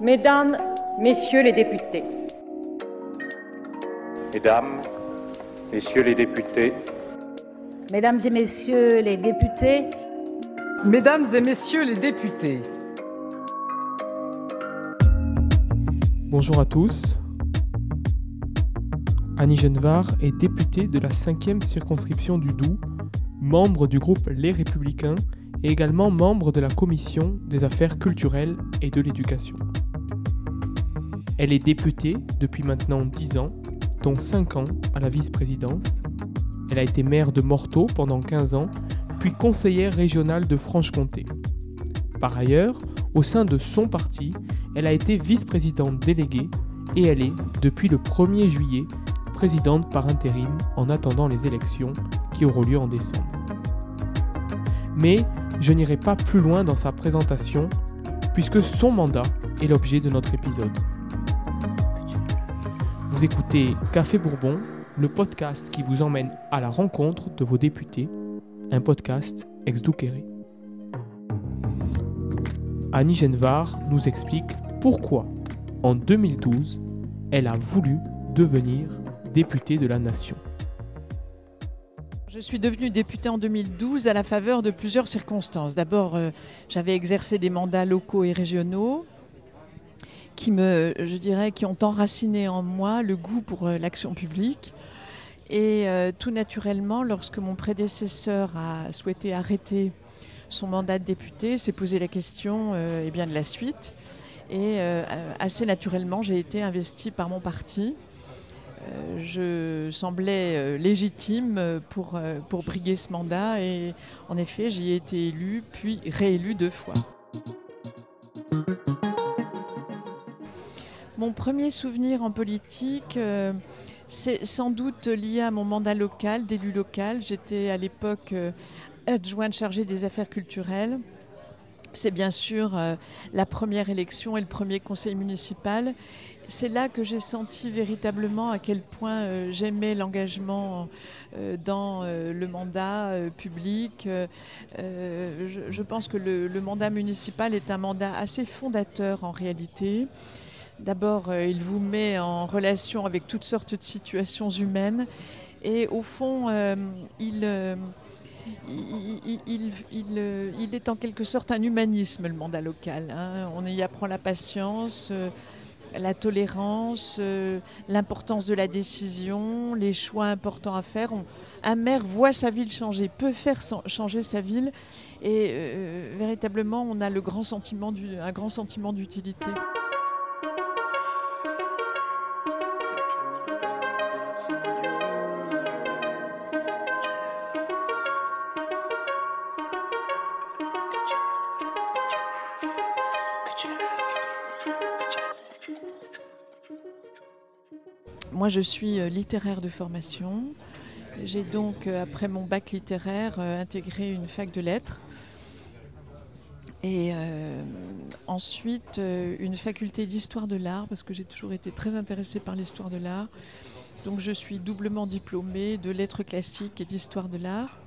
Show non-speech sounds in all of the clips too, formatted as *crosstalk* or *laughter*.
Mesdames, Messieurs les députés. Mesdames, Messieurs les députés. Mesdames et Messieurs les députés. Mesdames et Messieurs les députés. Bonjour à tous. Annie Genevard est députée de la 5e circonscription du Doubs, membre du groupe Les Républicains et également membre de la commission des affaires culturelles et de l'éducation. Elle est députée depuis maintenant 10 ans, dont 5 ans à la vice-présidence. Elle a été maire de Morteau pendant 15 ans, puis conseillère régionale de Franche-Comté. Par ailleurs, au sein de son parti, elle a été vice-présidente déléguée et elle est, depuis le 1er juillet, présidente par intérim en attendant les élections qui auront lieu en décembre. Mais je n'irai pas plus loin dans sa présentation puisque son mandat est l'objet de notre épisode. Vous écoutez Café Bourbon, le podcast qui vous emmène à la rencontre de vos députés, un podcast ex douqueré Annie Genevard nous explique pourquoi, en 2012, elle a voulu devenir députée de la nation. Je suis devenue députée en 2012 à la faveur de plusieurs circonstances. D'abord, euh, j'avais exercé des mandats locaux et régionaux qui me, je dirais, qui ont enraciné en moi le goût pour euh, l'action publique. Et euh, tout naturellement, lorsque mon prédécesseur a souhaité arrêter son mandat de député, s'est posé la question eh bien, de la suite. Et assez naturellement, j'ai été investie par mon parti. je semblais légitime pour, pour briguer ce mandat et en effet, j'y ai été élue, puis réélue deux fois. Mon premier souvenir en politique, euh, c'est sans doute lié à mon mandat local, d'élu local. J'étais à l'époque euh, adjointe chargée des affaires culturelles. C'est bien sûr euh, la première élection et le premier conseil municipal. C'est là que j'ai senti véritablement à quel point j'aimais l'engagement dans le mandat public. Je, pense que le mandat municipal est un mandat assez fondateur en réalité. D'abord, euh, il vous met en relation avec toutes sortes de situations humaines et au fond, euh, euh, il, est en quelque sorte un humanisme, le mandat local. Hein. On y apprend la patience, la tolérance, l'importance de la décision, les choix importants à faire. un maire voit sa ville changer, peut faire changer sa ville et véritablement, on a un grand sentiment d'utilité. Moi, je suis euh, littéraire de formation. J'ai donc, euh, après mon bac littéraire, euh, intégré une fac de lettres. Et ensuite, une faculté d'histoire de l'art, parce que j'ai toujours été très intéressée par l'histoire de l'art. Donc, je suis doublement diplômée de lettres classiques et d'histoire de l'art.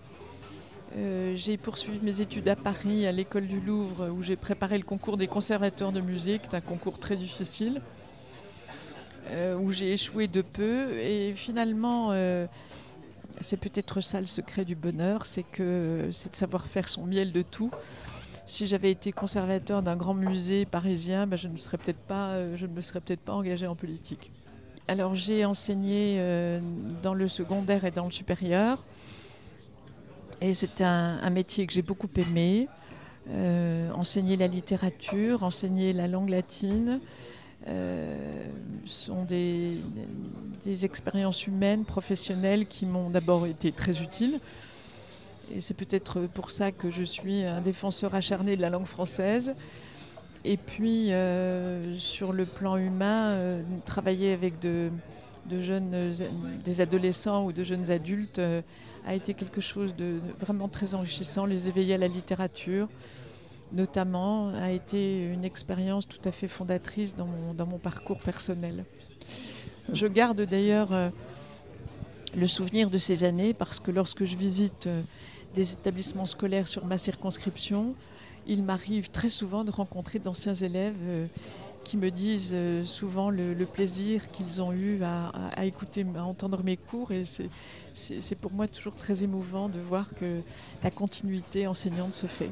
j'ai poursuivi mes études à Paris, à l'école du Louvre, où j'ai préparé le concours des conservateurs de musique, un concours très difficile. Euh, où j'ai échoué de peu. Et finalement, euh, c'est peut-être ça le secret du bonheur, c'est que c'est de savoir faire son miel de tout. Si j'avais été conservateur d'un grand musée parisien, ben, je, ne serais peut-être pas, euh, je ne me serais peut-être pas engagée en politique. Alors j'ai enseigné dans le secondaire et dans le supérieur. Et c'est un, métier que j'ai beaucoup aimé. enseigner la littérature, enseigner la langue latine, sont des, expériences humaines, professionnelles qui m'ont d'abord été très utiles. Et c'est peut-être pour ça que je suis un défenseur acharné de la langue française. Et puis, euh, sur le plan humain, euh, travailler avec des adolescents ou de jeunes adultes a été quelque chose de vraiment très enrichissant, les éveiller à la littérature, notamment, a été une expérience tout à fait fondatrice dans mon, parcours personnel. Je garde d'ailleurs euh, le souvenir de ces années parce que lorsque je visite euh, des établissements scolaires sur ma circonscription, il m'arrive très souvent de rencontrer d'anciens élèves euh, qui me disent souvent le, plaisir qu'ils ont eu à, écouter, à entendre mes cours. Et c'est pour moi toujours très émouvant de voir que la continuité enseignante se fait.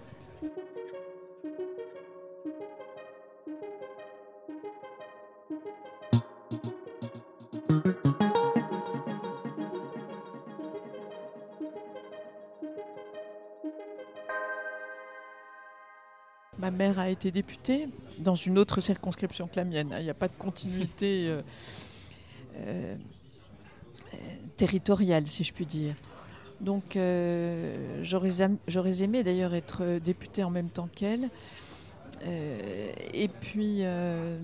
Ma mère a été députée dans une autre circonscription que la mienne. Il n'y a pas de continuité euh, euh, territoriale, si je puis dire. Donc euh, j'aurais aimé d'ailleurs être députée en même temps qu'elle. Et puis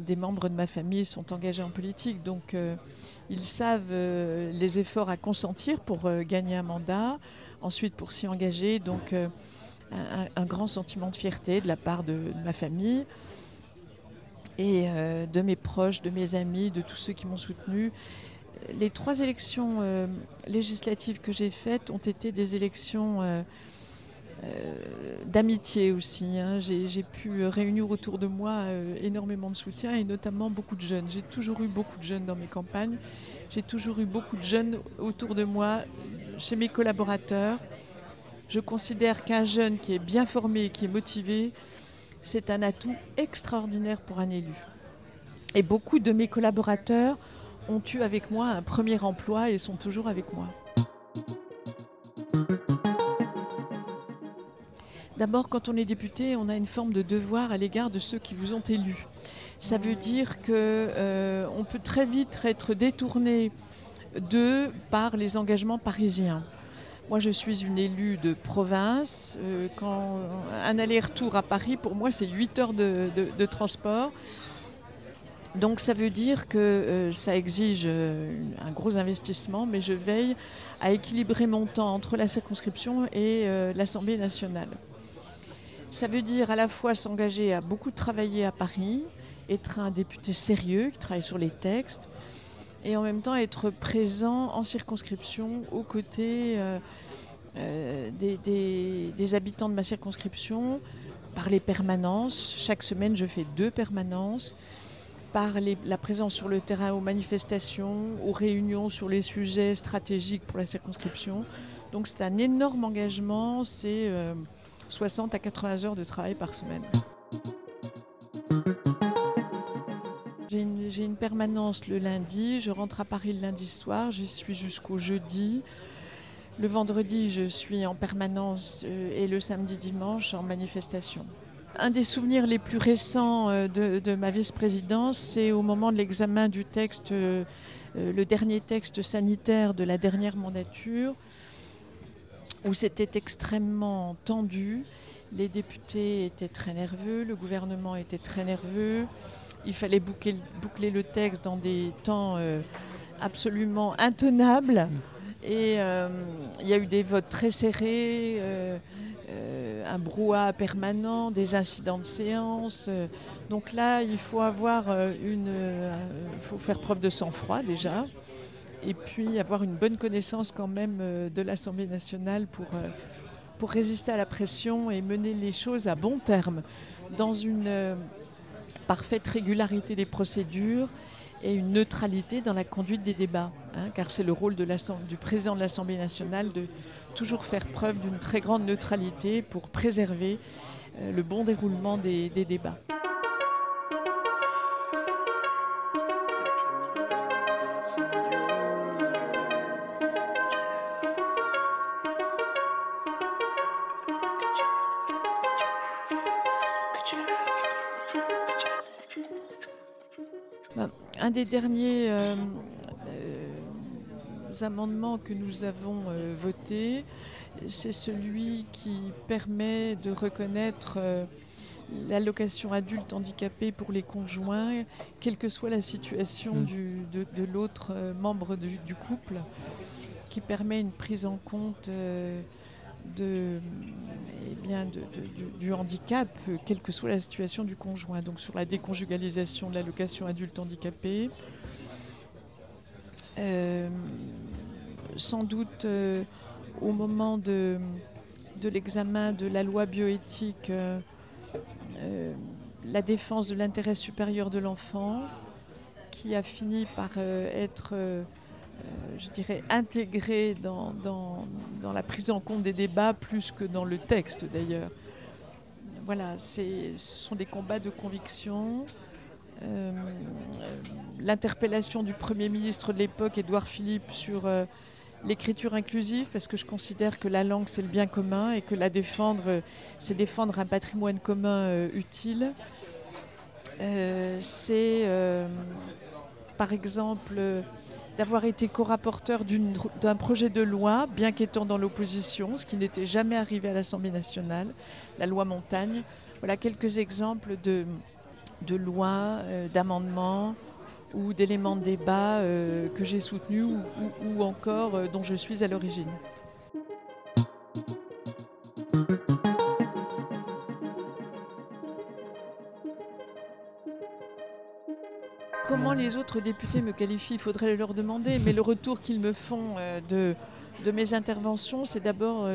des membres de ma famille sont engagés en politique, donc ils savent les efforts à consentir pour gagner un mandat, ensuite pour s'y engager. Donc un, grand sentiment de fierté de la part de, ma famille et euh, de mes proches, de mes amis, de tous ceux qui m'ont soutenu. Les trois élections euh, législatives que j'ai faites ont été des élections euh, d'amitié aussi. hein. J'ai pu réunir autour de moi énormément de soutien et notamment beaucoup de jeunes. J'ai toujours eu beaucoup de jeunes dans mes campagnes. J'ai toujours eu beaucoup de jeunes autour de moi, chez mes collaborateurs. Je considère qu'un jeune qui est bien formé qui est motivé, c'est un atout extraordinaire pour un élu. Et beaucoup de mes collaborateurs ont eu avec moi un premier emploi et sont toujours avec moi. D'abord, quand on est député, on a une forme de devoir à l'égard de ceux qui vous ont élu. Ça veut dire que euh, peut très vite être détourné d'eux par les engagements parisiens. Moi, je suis une élue de province. Euh, quand un aller-retour à Paris, pour moi, c'est 8 heures de, transport. Donc, ça veut dire que euh, ça exige euh, un gros investissement, mais je veille à équilibrer mon temps entre la circonscription et l'Assemblée nationale. Ça veut dire à la fois s'engager à beaucoup travailler à Paris, être un député sérieux qui travaille sur les textes, et en même temps être présent en circonscription aux côtés euh, euh, des, habitants de ma circonscription par les permanences. Chaque semaine, je fais deux permanences par la présence sur le terrain aux manifestations, aux réunions sur les sujets stratégiques pour la circonscription. Donc c'est un énorme engagement, c'est euh, 60 à 80 heures de travail par semaine. J'ai une, permanence le lundi, je rentre à Paris le lundi soir, j'y suis jusqu'au jeudi. Le vendredi, je suis en permanence euh, et le samedi dimanche en manifestation. Un des souvenirs les plus récents euh, de, ma vice-présidence, c'est au moment de l'examen du texte, euh, le dernier texte sanitaire de la dernière mandature, où c'était extrêmement tendu. Les députés étaient très nerveux, le gouvernement était très nerveux. Il fallait boucler, le texte dans des temps euh, absolument intenables. Et euh, il y a eu des votes très serrés, euh, un brouhaha permanent, des incidents de séance. donc là, il faut avoir une, faut faire preuve de sang-froid déjà, et puis avoir une bonne connaissance quand même de l'Assemblée nationale pour, pour résister à la pression et mener les choses à bon terme dans une parfaite régularité des procédures et une neutralité dans la conduite des débats, hein, car c'est le rôle du président de l'Assemblée nationale de toujours faire preuve d'une très grande neutralité pour préserver euh, le bon déroulement des débats. Des derniers euh, euh, amendements que nous avons euh, votés, c'est celui qui permet de reconnaître l'allocation adulte handicapé pour les conjoints, quelle que soit la situation Mm. du- de, de l'autre membre du, du couple, qui permet une prise en compte de, eh bien, du, handicap, euh, quelle que soit la situation du conjoint. Donc sur la déconjugalisation de l'allocation adulte handicapé. Euh, sans doute euh, au moment de, l'examen de la loi bioéthique, la défense de l'intérêt supérieur de l'enfant, qui a fini par être, je dirais, intégré dans, dans, la prise en compte des débats plus que dans le texte d'ailleurs. Voilà, ce sont des combats de conviction. L'interpellation du Premier ministre de l'époque, Édouard Philippe, sur l'écriture inclusive parce que je considère que la langue c'est le bien commun et que la défendre c'est défendre un patrimoine commun euh, utile. Euh, c'est euh, par exemple d'avoir été co-rapporteur d'un projet de loi, bien qu'étant dans l'opposition, ce qui n'était jamais arrivé à l'Assemblée nationale, la loi Montagne. Voilà quelques exemples de, lois, d'amendements ou d'éléments de débat euh, que j'ai soutenus ou, encore euh, dont je suis à l'origine. Comment les autres députés me qualifient, il faudrait leur demander, mais le retour qu'ils me font euh, de, de, mes interventions, c'est d'abord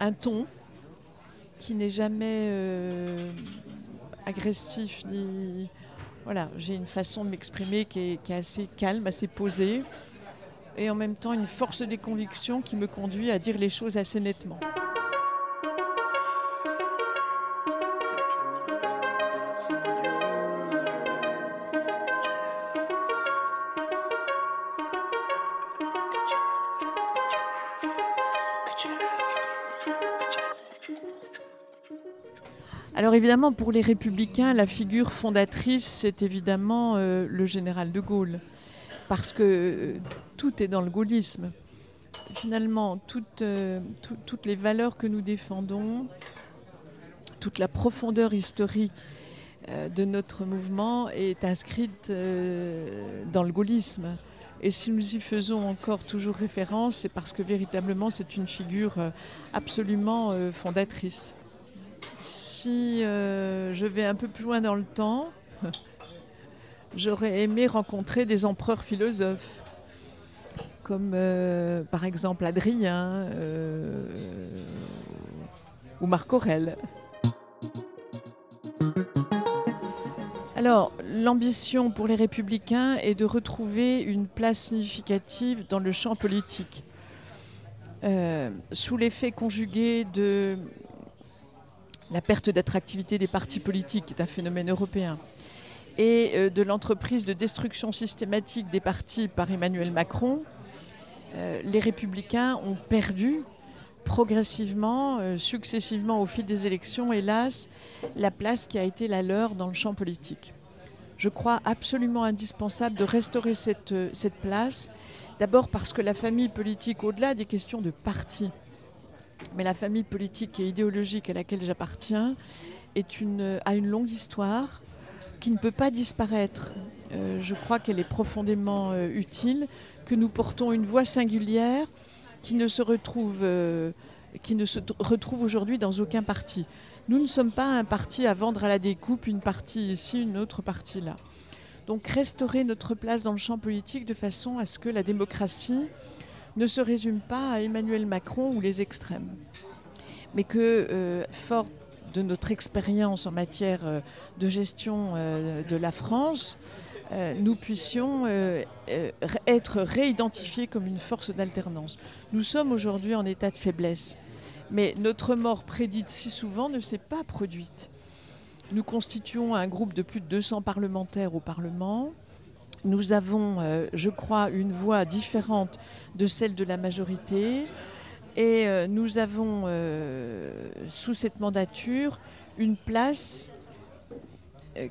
un ton qui n'est jamais agressif ni, voilà, j'ai une façon de m'exprimer qui est, assez calme, assez posée, et en même temps une force des convictions qui me conduit à dire les choses assez nettement. Alors évidemment, pour les républicains, la figure fondatrice, c'est évidemment euh, le général de Gaulle, parce que euh, tout est dans le gaullisme. Finalement, euh, toutes les valeurs que nous défendons, toute la profondeur historique de notre mouvement est inscrite dans le gaullisme. Et si nous y faisons encore toujours référence, c'est parce que véritablement c'est une figure absolument fondatrice si euh, je vais un peu plus loin dans le temps, *laughs* j'aurais aimé rencontrer des empereurs philosophes, comme euh, par exemple Adrien euh, ou Marc Aurèle. Alors, l'ambition pour les républicains est de retrouver une place significative dans le champ politique. sous l'effet conjugué de la perte d'attractivité des partis politiques, qui est un phénomène européen, et euh, de l'entreprise de destruction systématique des partis par Emmanuel Macron, euh, les républicains ont perdu progressivement, euh, successivement au fil des élections, hélas, la place qui a été la leur dans le champ politique. Je crois absolument indispensable de restaurer cette, cette place, d'abord parce que la famille politique, au-delà des questions de partis, mais la famille politique et idéologique à laquelle j'appartiens est une, a une longue histoire qui ne peut pas disparaître. Euh, je crois qu'elle est profondément euh, utile, que nous portons une voix singulière qui ne se retrouve, euh, qui ne se retrouve aujourd'hui dans aucun parti. Nous ne sommes pas un parti à vendre à la découpe, une partie ici, une autre partie là. Donc restaurer notre place dans le champ politique de façon à ce que la démocratie ne se résume pas à Emmanuel Macron ou les extrêmes, mais que, euh, fort de notre expérience en matière euh, de gestion euh, de la France, nous puissions être réidentifiés comme une force d'alternance. Nous sommes aujourd'hui en état de faiblesse, mais notre mort prédite si souvent ne s'est pas produite. Nous constituons un groupe de plus de 200 parlementaires au Parlement. Nous avons, euh, je crois, une voix différente de celle de la majorité. Et euh, nous avons, euh, sous cette mandature, une place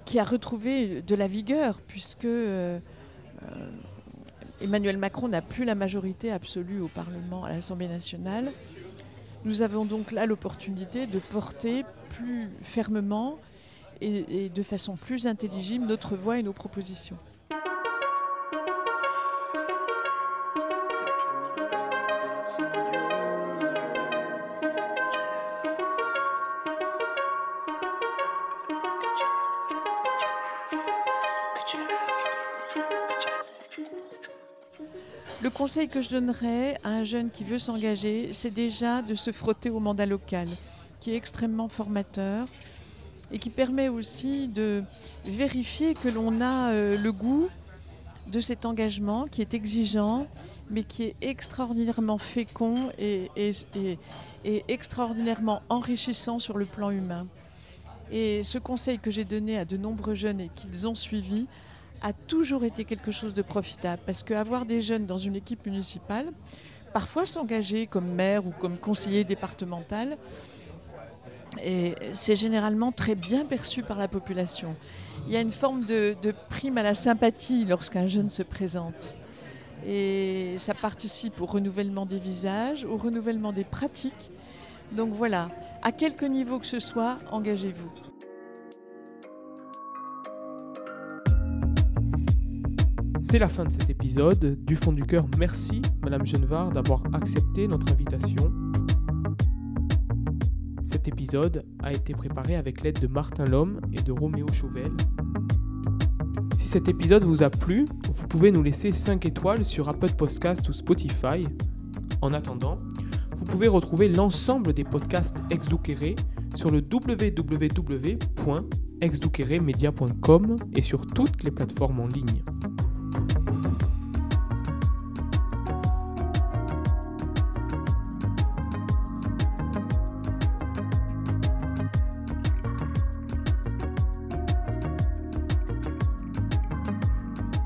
qui a retrouvé de la vigueur, puisque Emmanuel Macron n'a plus la majorité absolue au Parlement, à l'Assemblée nationale. Nous avons donc là l'opportunité de porter plus fermement et de façon plus intelligible notre voix et nos propositions. Le conseil que je donnerais à un jeune qui veut s'engager, c'est déjà de se frotter au mandat local, qui est extrêmement formateur. et qui permet aussi de vérifier que l'on a euh, le goût de cet engagement qui est exigeant, mais qui est extraordinairement fécond et, extraordinairement enrichissant sur le plan humain. Et ce conseil que j'ai donné à de nombreux jeunes et qu'ils ont suivi a toujours été quelque chose de profitable. Parce qu'avoir des jeunes dans une équipe municipale, parfois s'engager comme maire ou comme conseiller départemental, c'est généralement très bien perçu par la population. Il y a une forme de, prime à la sympathie lorsqu'un jeune se présente. Et ça participe au renouvellement des visages, au renouvellement des pratiques. Donc voilà, à quelque niveau que ce soit, engagez-vous. C'est la fin de cet épisode. Du fond du cœur, merci Madame Genevard d'avoir accepté notre invitation. Cet épisode a été préparé avec l'aide de Martin Lhomme et de Roméo Chauvel. Si cet épisode vous a plu, vous pouvez nous laisser 5 étoiles sur Apple Podcast ou Spotify. En attendant, vous pouvez retrouver l'ensemble des podcasts Exdukere sur le www.exdukeremedia.com et sur toutes les plateformes en ligne.